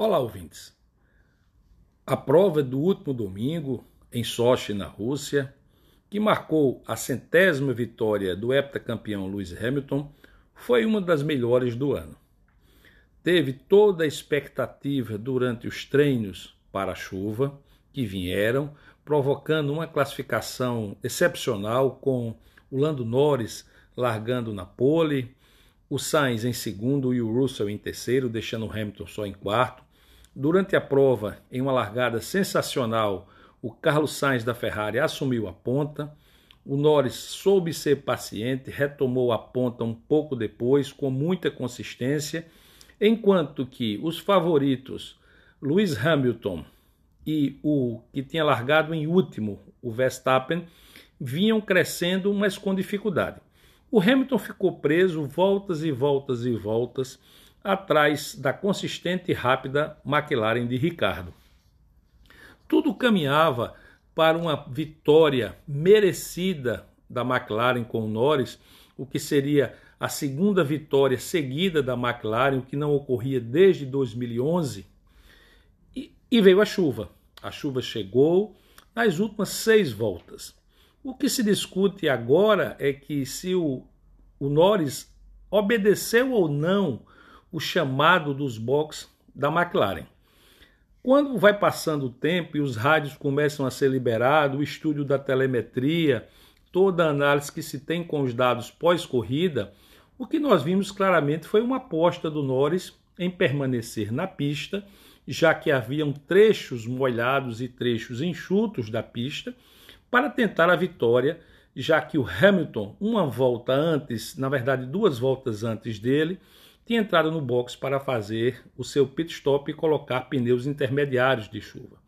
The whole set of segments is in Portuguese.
Olá, ouvintes. A prova do último domingo, em Sochi, na Rússia, que marcou a centésima vitória do heptacampeão Lewis Hamilton, foi uma das melhores do ano. Teve toda a expectativa durante os treinos para a chuva que vieram, provocando uma classificação excepcional com o Lando Norris largando na pole, o Sainz em segundo e o Russell em terceiro, deixando o Hamilton só em quarto. Durante a prova, em uma largada sensacional, o Carlos Sainz da Ferrari assumiu a ponta. O Norris soube ser paciente, retomou a ponta um pouco depois, com muita consistência, enquanto que os favoritos Lewis Hamilton e o que tinha largado em último, o Verstappen, vinham crescendo, mas com dificuldade. O Hamilton ficou preso voltas e voltas e voltas atrás da consistente e rápida McLaren de Ricardo. Tudo caminhava para uma vitória merecida da McLaren com o Norris, o que seria a segunda vitória seguida da McLaren, o que não ocorria desde 2011. E, e veio a chuva. A chuva chegou nas últimas seis voltas. O que se discute agora é que se o, o Norris obedeceu ou não o chamado dos boxes da McLaren. Quando vai passando o tempo e os rádios começam a ser liberados, o estúdio da telemetria, toda a análise que se tem com os dados pós-corrida, o que nós vimos claramente foi uma aposta do Norris em permanecer na pista, já que haviam trechos molhados e trechos enxutos da pista, para tentar a vitória, já que o Hamilton, uma volta antes, na verdade duas voltas antes dele, tinha entrado no box para fazer o seu pit stop e colocar pneus intermediários de chuva.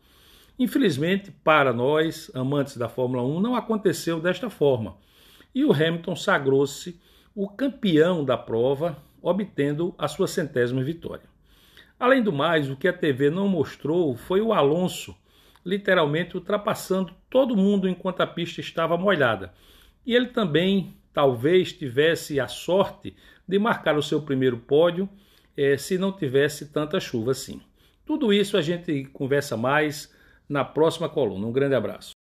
Infelizmente, para nós, amantes da Fórmula 1, não aconteceu desta forma. E o Hamilton sagrou-se o campeão da prova, obtendo a sua centésima vitória. Além do mais, o que a TV não mostrou foi o Alonso literalmente ultrapassando todo mundo enquanto a pista estava molhada. E ele também talvez tivesse a sorte de marcar o seu primeiro pódio eh, se não tivesse tanta chuva assim. Tudo isso a gente conversa mais na próxima coluna. Um grande abraço.